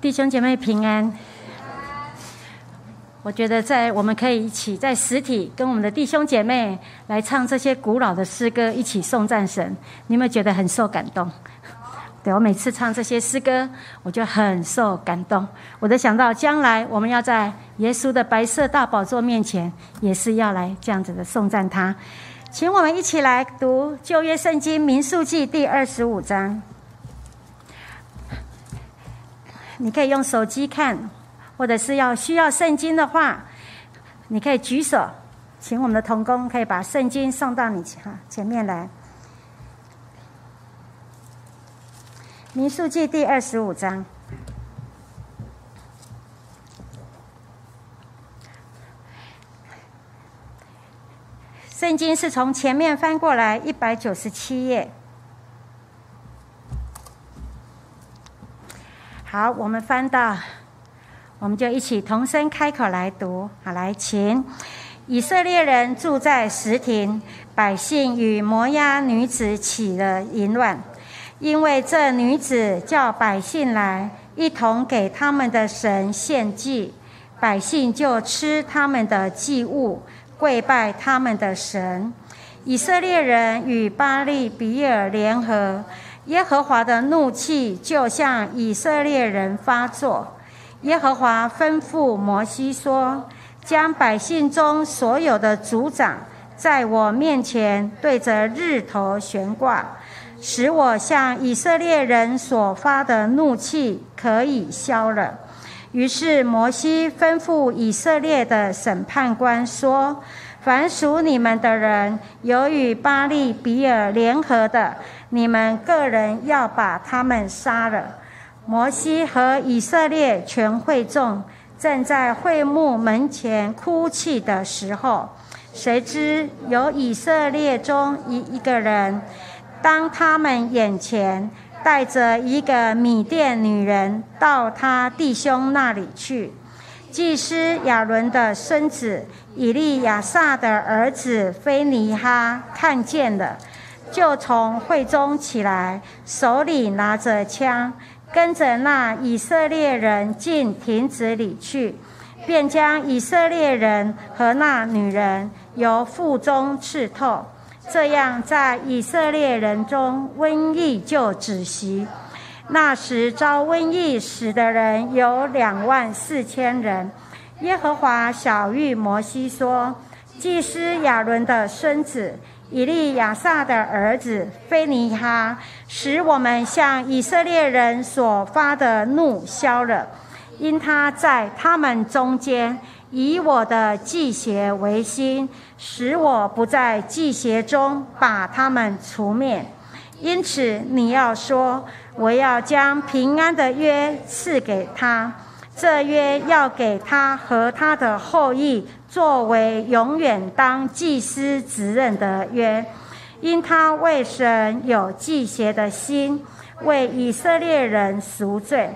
弟兄姐妹平安。我觉得在我们可以一起在实体跟我们的弟兄姐妹来唱这些古老的诗歌，一起送赞神。你有没有觉得很受感动？对我每次唱这些诗歌，我就很受感动。我都想到将来我们要在耶稣的白色大宝座面前，也是要来这样子的送赞他。请我们一起来读旧约圣经民数记第二十五章。你可以用手机看，或者是要需要圣经的话，你可以举手，请我们的童工可以把圣经送到你前前面来。民数记第二十五章，圣经是从前面翻过来一百九十七页。好，我们翻到，我们就一起同声开口来读。好，来，请以色列人住在石亭，百姓与摩押女子起了淫乱，因为这女子叫百姓来一同给他们的神献祭，百姓就吃他们的祭物，跪拜他们的神。以色列人与巴利比尔联合。耶和华的怒气就向以色列人发作。耶和华吩咐摩西说：“将百姓中所有的族长，在我面前对着日头悬挂，使我向以色列人所发的怒气可以消了。”于是摩西吩咐以色列的审判官说：“凡属你们的人，有与巴利比尔联合的。”你们个人要把他们杀了。摩西和以色列全会众正在会幕门前哭泣的时候，谁知有以色列中一一个人，当他们眼前带着一个米甸女人到他弟兄那里去。祭司亚伦的孙子以利亚撒的儿子菲尼哈看见了。就从会中起来，手里拿着枪，跟着那以色列人进亭子里去，便将以色列人和那女人由腹中刺透。这样，在以色列人中瘟疫就止息。那时遭瘟疫死的人有两万四千人。耶和华小谕摩西说：“祭司亚伦的孙子。”以利亚撒的儿子菲尼哈，使我们向以色列人所发的怒消了，因他在他们中间以我的祭邪为心，使我不在祭邪中把他们除灭。因此你要说，我要将平安的约赐给他，这约要给他和他的后裔。作为永远当祭司职任的约，因他为神有祭邪的心，为以色列人赎罪。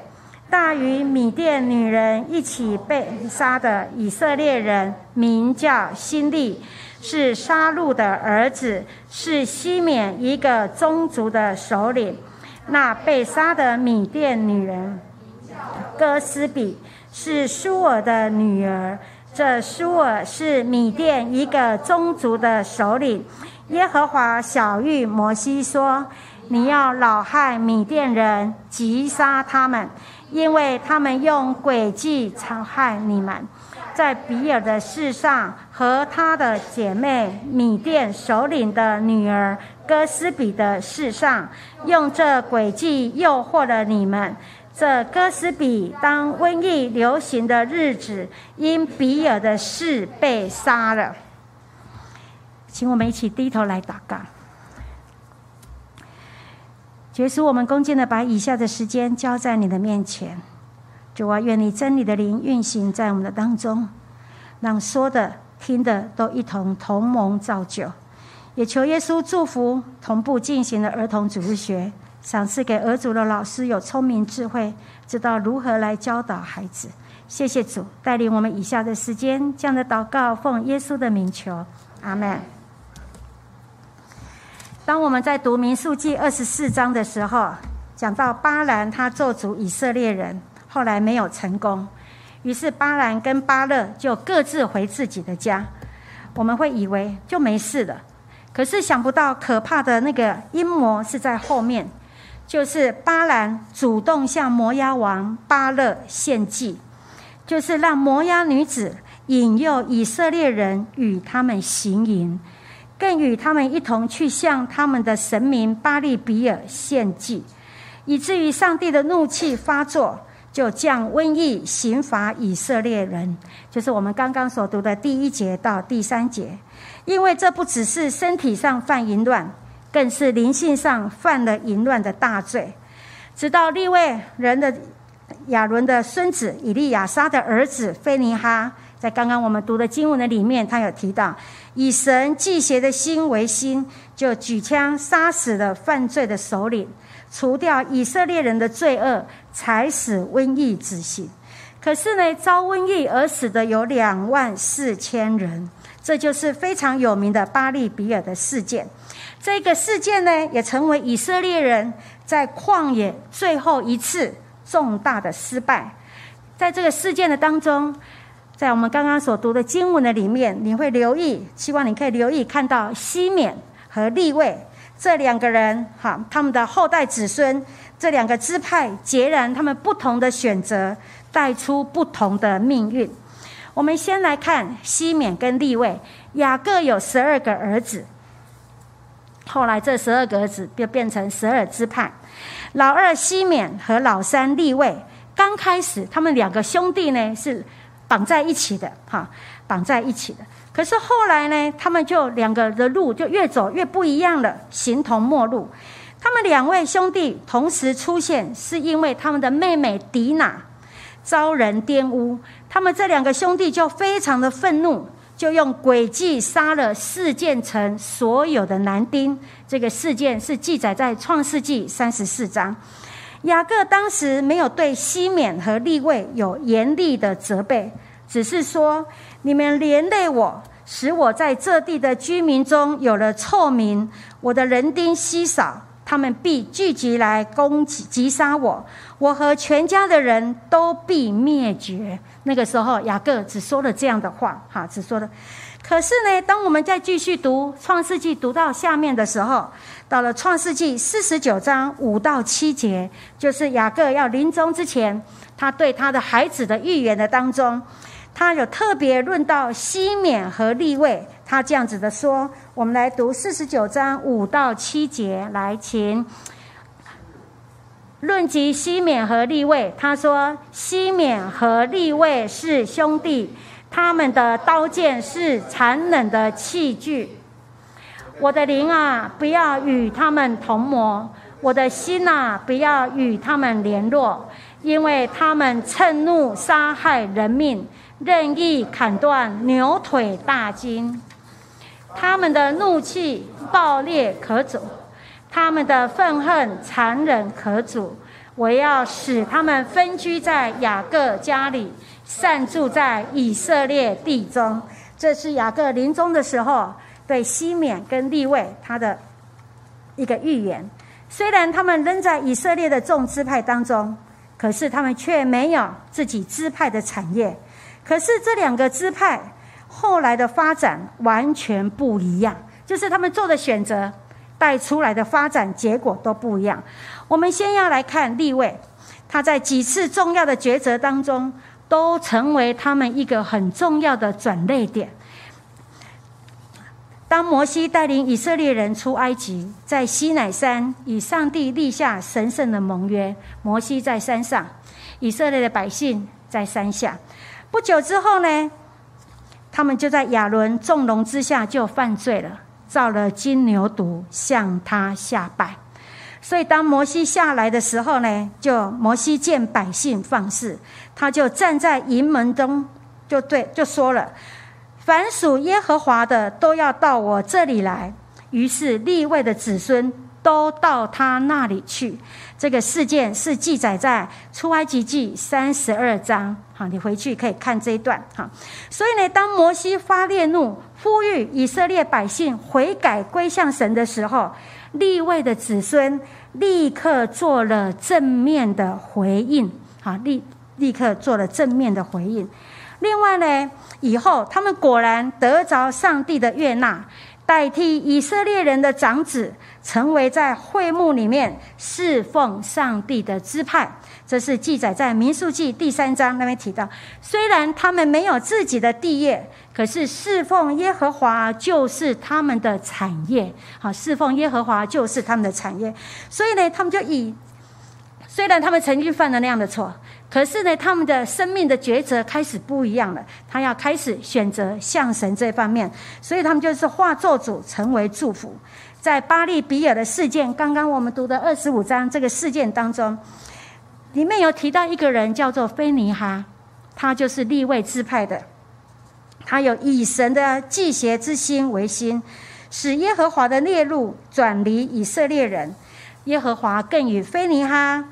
大与米甸女人一起被杀的以色列人，名叫辛利，是杀戮的儿子，是西缅一个宗族的首领。那被杀的米甸女人哥斯比，是舒尔的女儿。这舒尔是米甸一个宗族的首领。耶和华小谕摩西说：“你要老害米甸人，击杀他们，因为他们用诡计残害你们。在比尔的事上和他的姐妹米甸首领的女儿哥斯比的事上，用这诡计诱惑了你们。”这哥斯比当瘟疫流行的日子，因比尔的事被杀了。请我们一起低头来祷告。结束，我们恭敬的把以下的时间交在你的面前。主啊，愿你真理的灵运行在我们的当中，让说的、听的都一同同盟造就。也求耶稣祝福同步进行的儿童主日学。赏赐给儿主的老师有聪明智慧，知道如何来教导孩子。谢谢主带领我们以下的时间，这样的祷告奉耶稣的名求，阿门。当我们在读民数记二十四章的时候，讲到巴兰他做主以色列人，后来没有成功，于是巴兰跟巴勒就各自回自己的家。我们会以为就没事了，可是想不到可怕的那个阴谋是在后面，就是巴兰主动向摩押王巴勒献祭，就是让摩押女子引诱以色列人与他们行淫，更与他们一同去向他们的神明巴利比尔献祭，以至于上帝的怒气发作。就降瘟疫刑罚以色列人，就是我们刚刚所读的第一节到第三节。因为这不只是身体上犯淫乱，更是灵性上犯了淫乱的大罪。直到立位人的亚伦的孙子以利亚撒的儿子菲尼哈，在刚刚我们读的经文的里面，他有提到以神祭邪的心为心，就举枪杀死了犯罪的首领。除掉以色列人的罪恶，才使瘟疫止息。可是呢，遭瘟疫而死的有两万四千人，这就是非常有名的巴利比尔的事件。这个事件呢，也成为以色列人在旷野最后一次重大的失败。在这个事件的当中，在我们刚刚所读的经文的里面，你会留意，希望你可以留意看到西缅和利位。这两个人，哈，他们的后代子孙，这两个支派截然他们不同的选择，带出不同的命运。我们先来看西缅跟利位，雅各有十二个儿子，后来这十二个儿子就变成十二支派。老二西缅和老三利位，刚开始他们两个兄弟呢是绑在一起的，哈，绑在一起的。可是后来呢，他们就两个的路就越走越不一样了，形同陌路。他们两位兄弟同时出现，是因为他们的妹妹迪娜遭人玷污，他们这两个兄弟就非常的愤怒，就用诡计杀了四件城所有的男丁。这个事件是记载在创世纪三十四章。雅各当时没有对西缅和利位有严厉的责备，只是说。你们连累我，使我在这地的居民中有了臭名。我的人丁稀少，他们必聚集来攻击、击杀我。我和全家的人都必灭绝。那个时候，雅各只说了这样的话，哈，只说了。可是呢，当我们再继续读创世纪，读到下面的时候，到了创世纪四十九章五到七节，就是雅各要临终之前，他对他的孩子的预言的当中。他有特别论到西缅和立位，他这样子的说：我们来读四十九章五到七节，来，请论及西缅和立位。他说：西缅和立位是兄弟，他们的刀剑是残忍的器具。我的灵啊，不要与他们同谋；我的心啊，不要与他们联络，因为他们趁怒杀害人命。任意砍断牛腿大筋，他们的怒气暴烈可阻，他们的愤恨残忍可阻。我要使他们分居在雅各家里，散住在以色列地中。这是雅各临终的时候对西缅跟利位他的一个预言。虽然他们仍在以色列的众支派当中，可是他们却没有自己支派的产业。可是这两个支派后来的发展完全不一样，就是他们做的选择带出来的发展结果都不一样。我们先要来看立位，他在几次重要的抉择当中，都成为他们一个很重要的转捩点。当摩西带领以色列人出埃及，在西乃山与上帝立下神圣的盟约，摩西在山上，以色列的百姓在山下。不久之后呢，他们就在亚伦纵容之下就犯罪了，造了金牛犊向他下拜。所以当摩西下来的时候呢，就摩西见百姓放肆，他就站在营门中，就对就说了：“凡属耶和华的都要到我这里来。”于是立位的子孙都到他那里去。这个事件是记载在出埃及记三十二章。好，你回去可以看这一段。哈，所以呢，当摩西发烈怒，呼吁以色列百姓悔改归向神的时候，立位的子孙立刻做了正面的回应。好，立立刻做了正面的回应。另外呢，以后他们果然得着上帝的悦纳。代替以色列人的长子，成为在会幕里面侍奉上帝的支派。这是记载在民数记第三章那边提到。虽然他们没有自己的地业，可是侍奉耶和华就是他们的产业。好，侍奉耶和华就是他们的产业。所以呢，他们就以，虽然他们曾经犯了那样的错。可是呢，他们的生命的抉择开始不一样了。他要开始选择向神这方面，所以他们就是化作主，成为祝福。在巴利比尔的事件，刚刚我们读的二十五章这个事件当中，里面有提到一个人叫做菲尼哈，他就是立位支派的，他有以神的祭邪之心为心，使耶和华的列路转离以色列人。耶和华更与菲尼哈。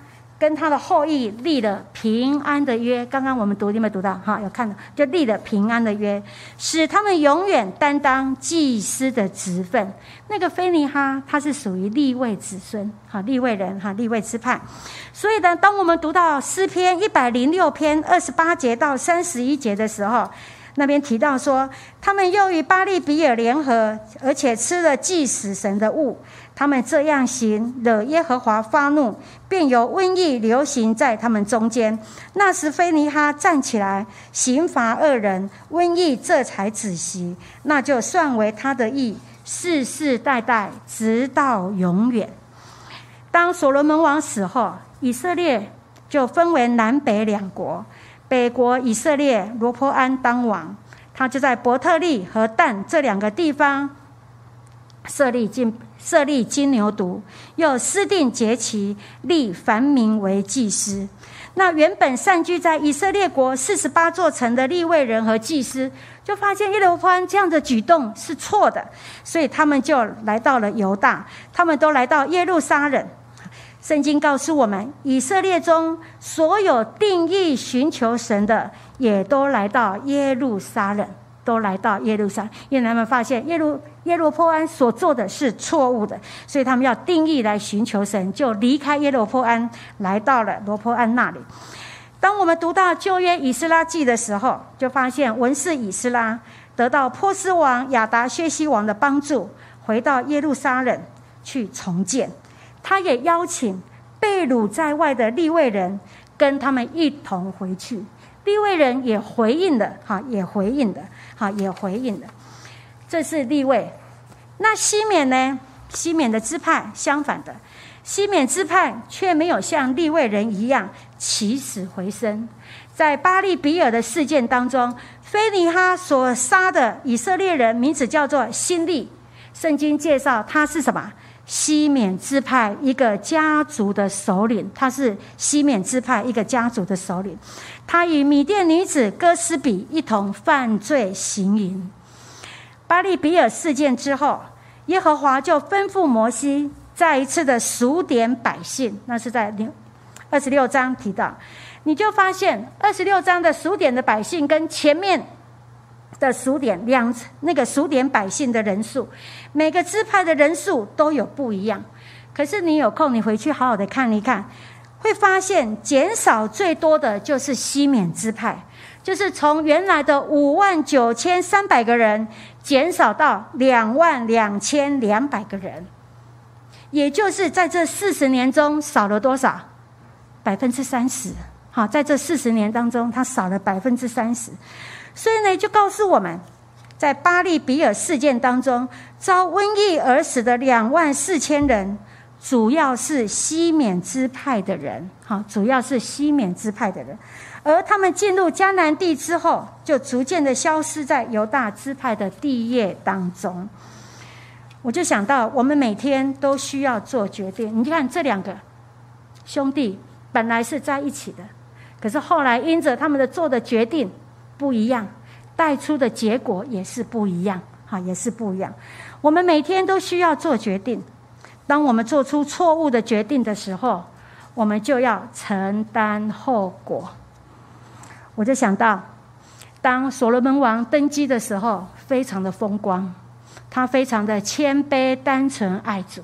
跟他的后裔立了平安的约，刚刚我们读有没有读到？哈，有看到，就立了平安的约，使他们永远担当祭司的职分。那个菲尼哈，他是属于立位子孙，哈，立位人，哈，立位支派。所以呢，当我们读到诗篇一百零六篇二十八节到三十一节的时候，那边提到说，他们又与巴利比尔联合，而且吃了祭死神的物。他们这样行，惹耶和华发怒，便有瘟疫流行在他们中间。那时，菲尼哈站起来，刑罚恶人，瘟疫这才止息。那就算为他的义，世世代代，直到永远。当所罗门王死后，以色列就分为南北两国。北国以色列罗坡安当王，他就在伯特利和但这两个地方设立进。设立金牛犊，又私定节期，立凡民为祭司。那原本散居在以色列国四十八座城的立位人和祭司，就发现耶罗欢这样的举动是错的，所以他们就来到了犹大，他们都来到耶路撒冷。圣经告诉我们，以色列中所有定义寻求神的，也都来到耶路撒冷。都来到耶路撒，因为他们发现耶路耶路坡安所做的是错误的，所以他们要定义来寻求神，就离开耶路坡安，来到了罗坡安那里。当我们读到旧约以斯拉记的时候，就发现文士以斯拉得到波斯王亚达薛西王的帮助，回到耶路撒冷去重建。他也邀请被掳在外的立位人跟他们一同回去，立位人也回应了，哈，也回应了。哈，也回应了，这是立位。那西缅呢？西缅的支派相反的，西缅支派却没有像立位人一样起死回生。在巴利比尔的事件当中，菲尼哈所杀的以色列人名字叫做辛利。圣经介绍他是什么？西缅支派一个家族的首领，他是西缅支派一个家族的首领。他与米甸女子哥斯比一同犯罪行淫。巴利比尔事件之后，耶和华就吩咐摩西再一次的数点百姓。那是在六二十六章提到，你就发现二十六章的数点的百姓跟前面。的数点两那个数点百姓的人数，每个支派的人数都有不一样。可是你有空，你回去好好的看一看，会发现减少最多的就是西缅支派，就是从原来的五万九千三百个人减少到两万两千两百个人，也就是在这四十年中少了多少？百分之三十。好，在这四十年当中，它少了百分之三十。所以呢，就告诉我们，在巴利比尔事件当中，遭瘟疫而死的两万四千人，主要是西缅支派的人，哈，主要是西缅支派的人，而他们进入迦南地之后，就逐渐的消失在犹大支派的地业当中。我就想到，我们每天都需要做决定。你看，这两个兄弟本来是在一起的，可是后来因着他们的做的决定。不一样，带出的结果也是不一样，哈，也是不一样。我们每天都需要做决定，当我们做出错误的决定的时候，我们就要承担后果。我就想到，当所罗门王登基的时候，非常的风光，他非常的谦卑、单纯、爱主。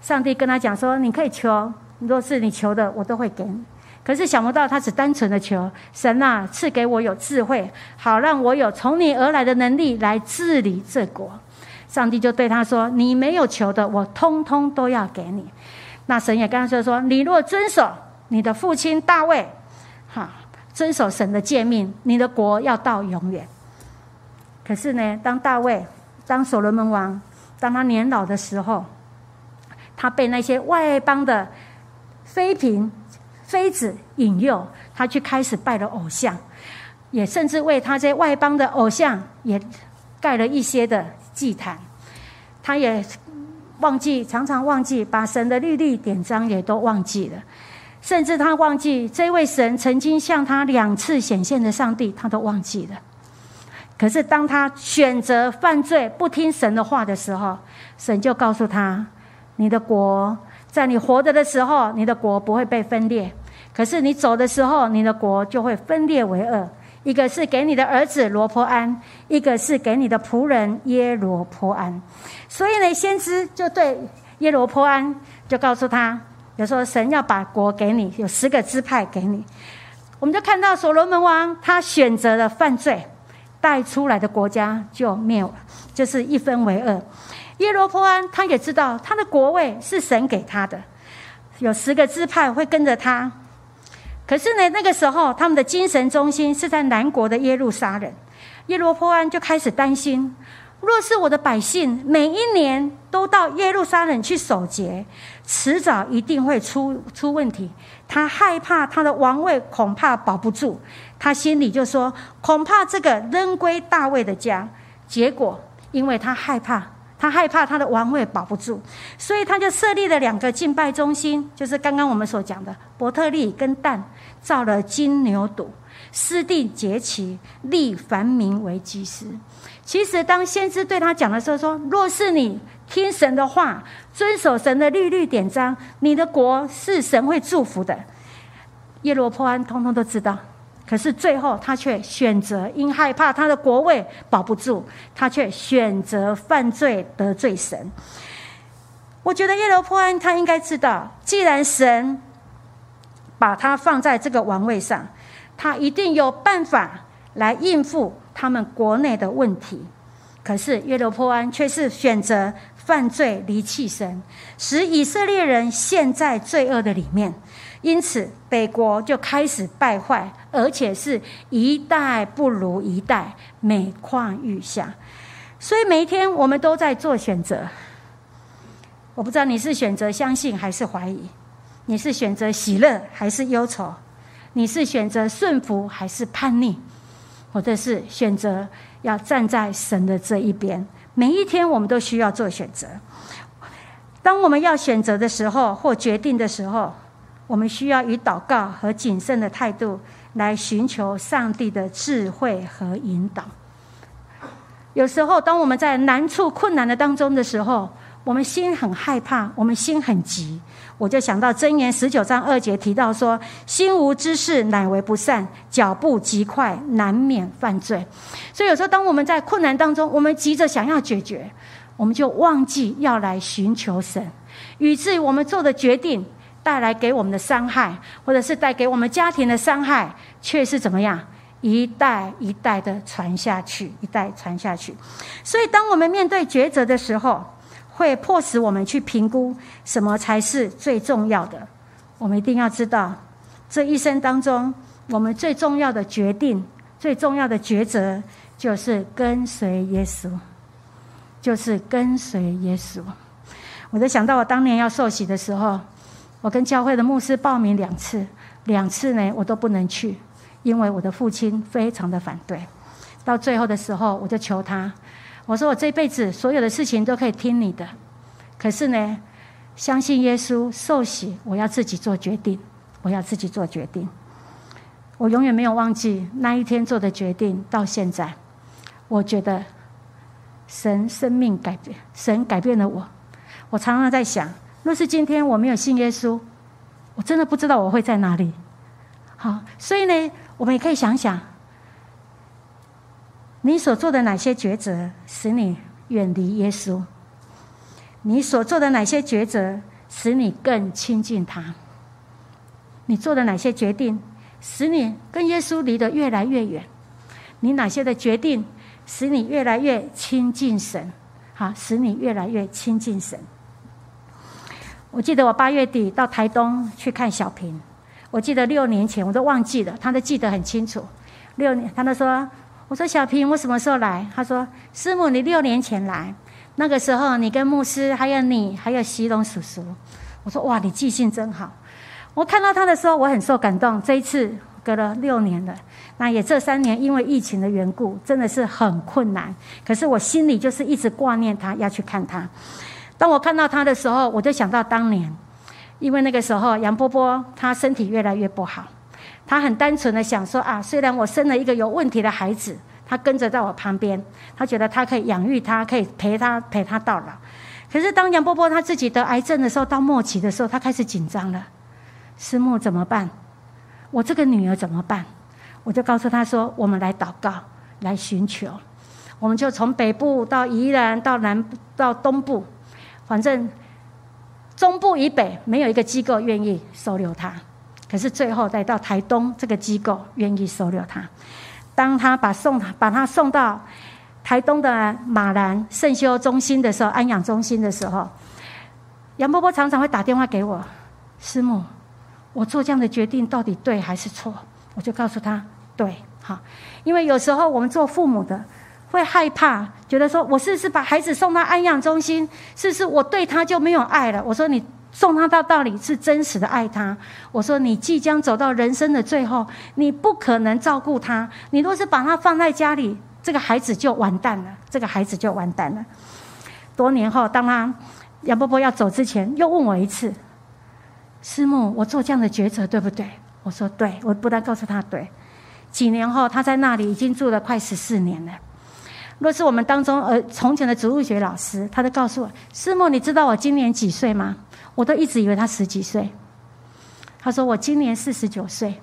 上帝跟他讲说：“你可以求，若是你求的，我都会给你。”可是想不到，他只单纯的求神啊，赐给我有智慧，好让我有从你而来的能力来治理这国。上帝就对他说：“你没有求的，我通通都要给你。”那神也跟他说：“说你若遵守你的父亲大卫，哈，遵守神的诫命，你的国要到永远。”可是呢，当大卫、当所罗门王，当他年老的时候，他被那些外邦的妃嫔。妃子引诱他去开始拜了偶像，也甚至为他这外邦的偶像也盖了一些的祭坛。他也忘记，常常忘记把神的律例典章也都忘记了，甚至他忘记这位神曾经向他两次显现的上帝，他都忘记了。可是当他选择犯罪、不听神的话的时候，神就告诉他：“你的国在你活着的时候，你的国不会被分裂。”可是你走的时候，你的国就会分裂为二，一个是给你的儿子罗坡安，一个是给你的仆人耶罗坡安。所以呢，先知就对耶罗坡安就告诉他，有说神要把国给你，有十个支派给你。我们就看到所罗门王他选择了犯罪，带出来的国家就灭了，就是一分为二。耶罗坡安他也知道他的国位是神给他的，有十个支派会跟着他。可是呢，那个时候他们的精神中心是在南国的耶路撒冷，耶罗波安就开始担心：若是我的百姓每一年都到耶路撒冷去守节，迟早一定会出出问题。他害怕他的王位恐怕保不住，他心里就说：恐怕这个仍归大卫的家。结果，因为他害怕。他害怕他的王位保不住，所以他就设立了两个敬拜中心，就是刚刚我们所讲的伯特利跟但，造了金牛犊，私定节期，立凡民为祭司。其实当先知对他讲的时候说：“若是你听神的话，遵守神的律律典章，你的国是神会祝福的。”耶罗波安通通都知道。可是最后，他却选择因害怕他的国位保不住，他却选择犯罪得罪神。我觉得耶罗波安他应该知道，既然神把他放在这个王位上，他一定有办法来应付他们国内的问题。可是约罗波安却是选择犯罪离弃神，使以色列人陷在罪恶的里面。因此，北国就开始败坏，而且是一代不如一代，每况愈下。所以每一天我们都在做选择。我不知道你是选择相信还是怀疑，你是选择喜乐还是忧愁，你是选择顺服还是叛逆，或者是选择要站在神的这一边。每一天我们都需要做选择。当我们要选择的时候，或决定的时候。我们需要以祷告和谨慎的态度来寻求上帝的智慧和引导。有时候，当我们在难处、困难的当中的时候，我们心很害怕，我们心很急。我就想到箴言十九章二节提到说：“心无知识，乃为不善；脚步极快，难免犯罪。”所以，有时候当我们在困难当中，我们急着想要解决，我们就忘记要来寻求神，以至于我们做的决定。带来给我们的伤害，或者是带给我们家庭的伤害，却是怎么样一代一代的传下去，一代传下去。所以，当我们面对抉择的时候，会迫使我们去评估什么才是最重要的。我们一定要知道，这一生当中，我们最重要的决定、最重要的抉择，就是跟随耶稣，就是跟随耶稣。我就想到我当年要受洗的时候。我跟教会的牧师报名两次，两次呢我都不能去，因为我的父亲非常的反对。到最后的时候，我就求他，我说我这辈子所有的事情都可以听你的，可是呢，相信耶稣受洗，我要自己做决定，我要自己做决定。我永远没有忘记那一天做的决定，到现在，我觉得神生命改变，神改变了我。我常常在想。若是今天我没有信耶稣，我真的不知道我会在哪里。好，所以呢，我们也可以想想，你所做的哪些抉择使你远离耶稣？你所做的哪些抉择使你更亲近他？你做的哪些决定，使你跟耶稣离得越来越远？你哪些的决定，使你越来越亲近神？好，使你越来越亲近神。我记得我八月底到台东去看小平，我记得六年前我都忘记了，他都记得很清楚。六年，他都说，我说小平，我什么时候来？他说，师母，你六年前来，那个时候你跟牧师，还有你，还有席龙叔叔。我说，哇，你记性真好。我看到他的时候，我很受感动。这一次隔了六年了，那也这三年因为疫情的缘故，真的是很困难。可是我心里就是一直挂念他，要去看他。当我看到他的时候，我就想到当年，因为那个时候杨波波他身体越来越不好，他很单纯的想说啊，虽然我生了一个有问题的孩子，他跟着在我旁边，他觉得他可以养育他，可以陪他陪他到老。可是当杨波波他自己得癌症的时候，到末期的时候，他开始紧张了。师母怎么办？我这个女儿怎么办？我就告诉他说：“我们来祷告，来寻求。我们就从北部到宜兰，到南到东部。”反正中部以北没有一个机构愿意收留他，可是最后再到台东这个机构愿意收留他。当他把送把他送到台东的马兰圣修中心的时候，安养中心的时候，杨伯伯常常会打电话给我，师母，我做这样的决定到底对还是错？我就告诉他对，好，因为有时候我们做父母的。会害怕，觉得说：“我是不是把孩子送到安养中心？是不是我对他就没有爱了？”我说：“你送他到道理是真实的爱他。”我说：“你即将走到人生的最后，你不可能照顾他。你若是把他放在家里，这个孩子就完蛋了。这个孩子就完蛋了。”多年后，当他杨伯伯要走之前，又问我一次：“师母，我做这样的抉择对不对？”我说：“对。”我不但告诉他对。几年后，他在那里已经住了快十四年了。若是我们当中呃从前的植物学老师，他就告诉我：“师母，你知道我今年几岁吗？”我都一直以为他十几岁。他说：“我今年四十九岁。”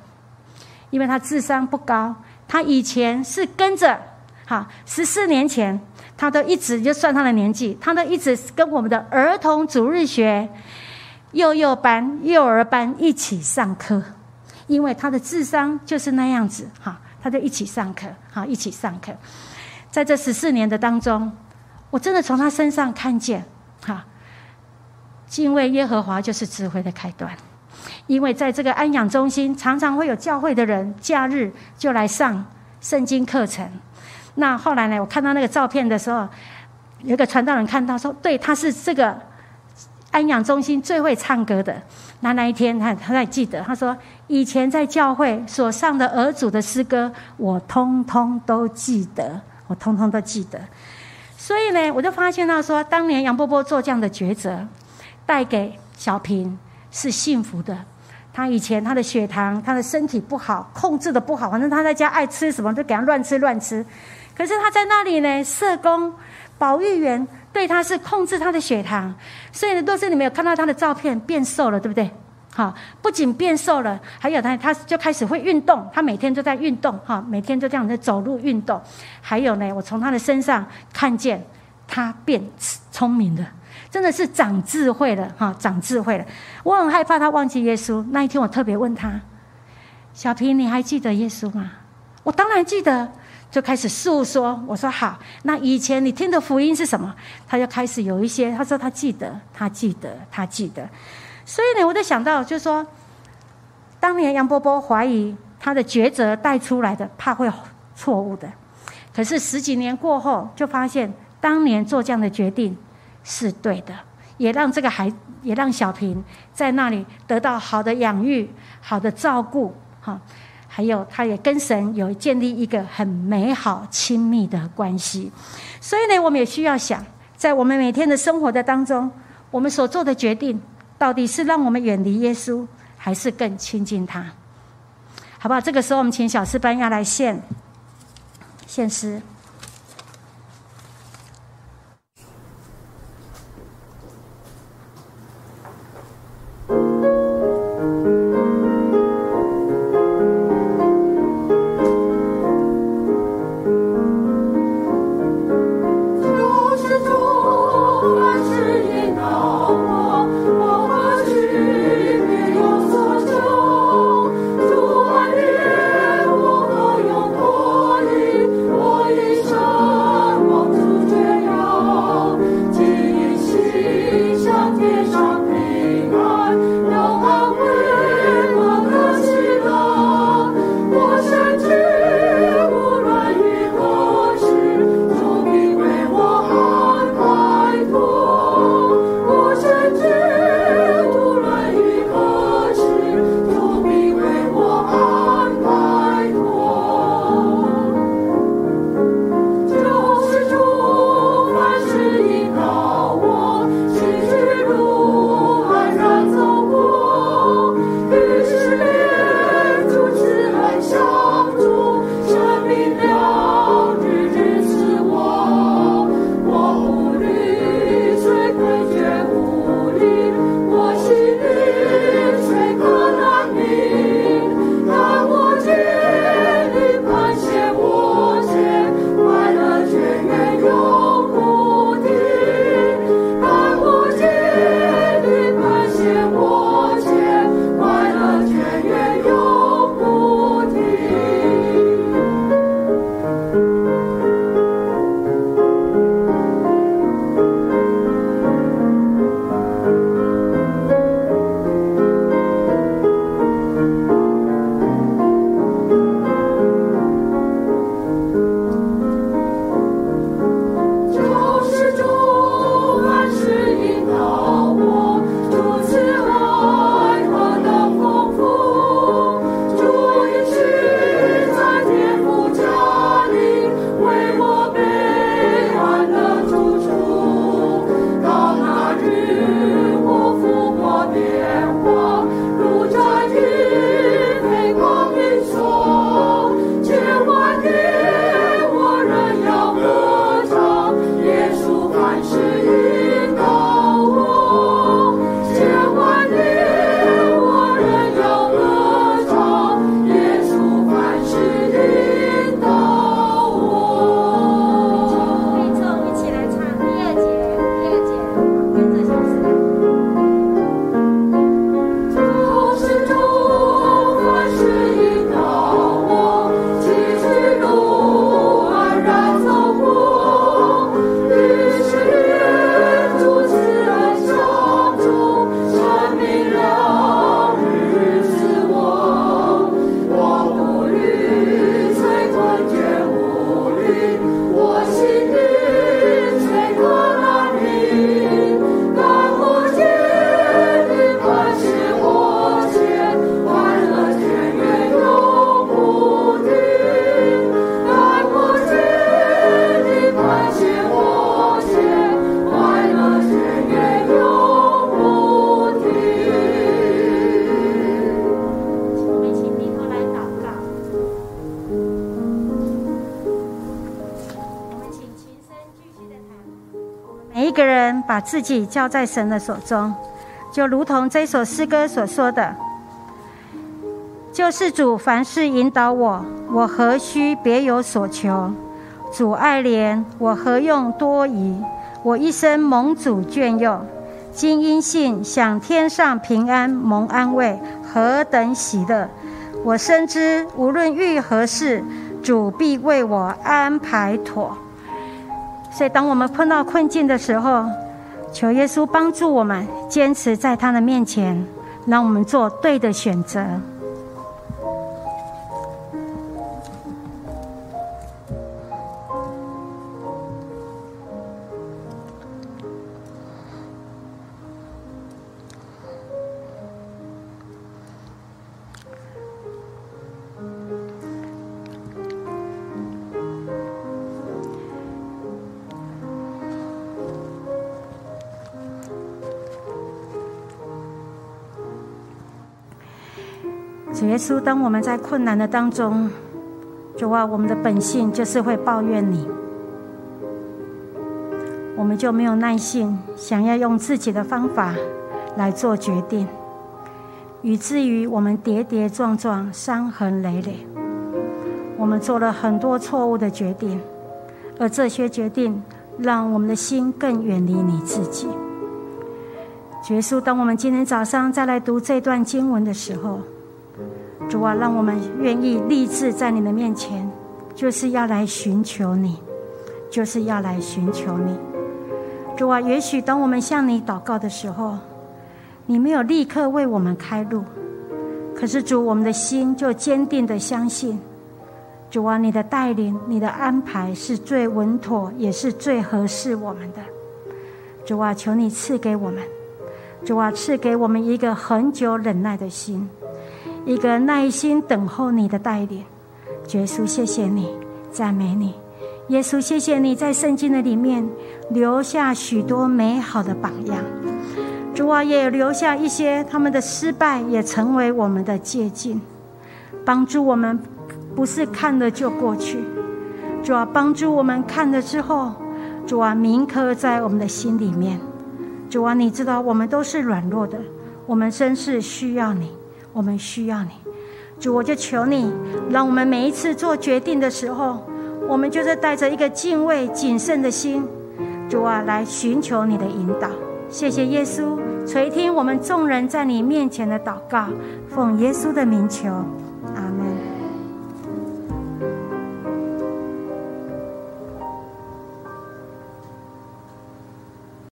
因为他智商不高，他以前是跟着哈十四年前，他都一直就算他的年纪，他都一直跟我们的儿童主日学幼幼班、幼儿班一起上课，因为他的智商就是那样子哈，他就一起上课，哈，一起上课。在这十四年的当中，我真的从他身上看见，敬畏耶和华就是智慧的开端。因为在这个安养中心，常常会有教会的人假日就来上圣经课程。那后来呢，我看到那个照片的时候，有一个传道人看到说：“对，他是这个安养中心最会唱歌的。”那那一天，他他还记得，他说：“以前在教会所上的儿主的诗歌，我通通都记得。”我通通都记得，所以呢，我就发现到说，当年杨波波做这样的抉择，带给小平是幸福的。他以前他的血糖，他的身体不好，控制的不好，反正他在家爱吃什么就给他乱吃乱吃。可是他在那里呢，社工、保育员对他是控制他的血糖，所以呢，都是你们有看到他的照片变瘦了，对不对？好，不仅变瘦了，还有他，他就开始会运动，他每天都在运动，哈，每天就这样在走路运动。还有呢，我从他的身上看见他变聪明了，真的是长智慧了，哈，长智慧了。我很害怕他忘记耶稣。那一天我特别问他：“小平，你还记得耶稣吗？”我当然记得，就开始诉说。我说：“好，那以前你听的福音是什么？”他就开始有一些，他说他记得，他记得，他记得。所以呢，我就想到，就是说，当年杨波波怀疑他的抉择带出来的，怕会错误的。可是十几年过后，就发现当年做这样的决定是对的，也让这个孩，也让小平在那里得到好的养育、好的照顾，哈。还有，他也跟神有建立一个很美好、亲密的关系。所以呢，我们也需要想，在我们每天的生活的当中，我们所做的决定。到底是让我们远离耶稣，还是更亲近他？好不好？这个时候，我们请小诗班要来献献诗。自己交在神的手中，就如同这首诗歌所说的：“救世主凡事引导我，我何须别有所求？主爱怜我，何用多疑？我一生蒙主眷佑，今因信享天上平安，蒙安慰，何等喜乐！我深知无论遇何事，主必为我安排妥。”所以，当我们碰到困境的时候，求耶稣帮助我们坚持在他的面前，让我们做对的选择。主耶稣，当我们在困难的当中，主啊，我们的本性就是会抱怨你，我们就没有耐性，想要用自己的方法来做决定，以至于我们跌跌撞撞、伤痕累累。我们做了很多错误的决定，而这些决定让我们的心更远离你自己。耶稣，当我们今天早上再来读这段经文的时候，主啊，让我们愿意立志在你的面前，就是要来寻求你，就是要来寻求你。主啊，也许当我们向你祷告的时候，你没有立刻为我们开路，可是主，我们的心就坚定的相信，主啊，你的带领、你的安排是最稳妥，也是最合适我们的。主啊，求你赐给我们，主啊，赐给我们一个恒久忍耐的心。一个耐心等候你的带领，耶稣，谢谢你，赞美你，耶稣，谢谢你在圣经的里面留下许多美好的榜样，主啊，也留下一些他们的失败，也成为我们的借鉴，帮助我们不是看了就过去，主啊，帮助我们看了之后，主啊，铭刻在我们的心里面，主啊，你知道我们都是软弱的，我们真是需要你。我们需要你，主，我就求你，让我们每一次做决定的时候，我们就是带着一个敬畏、谨慎的心，主啊，来寻求你的引导。谢谢耶稣垂听我们众人在你面前的祷告，奉耶稣的名求，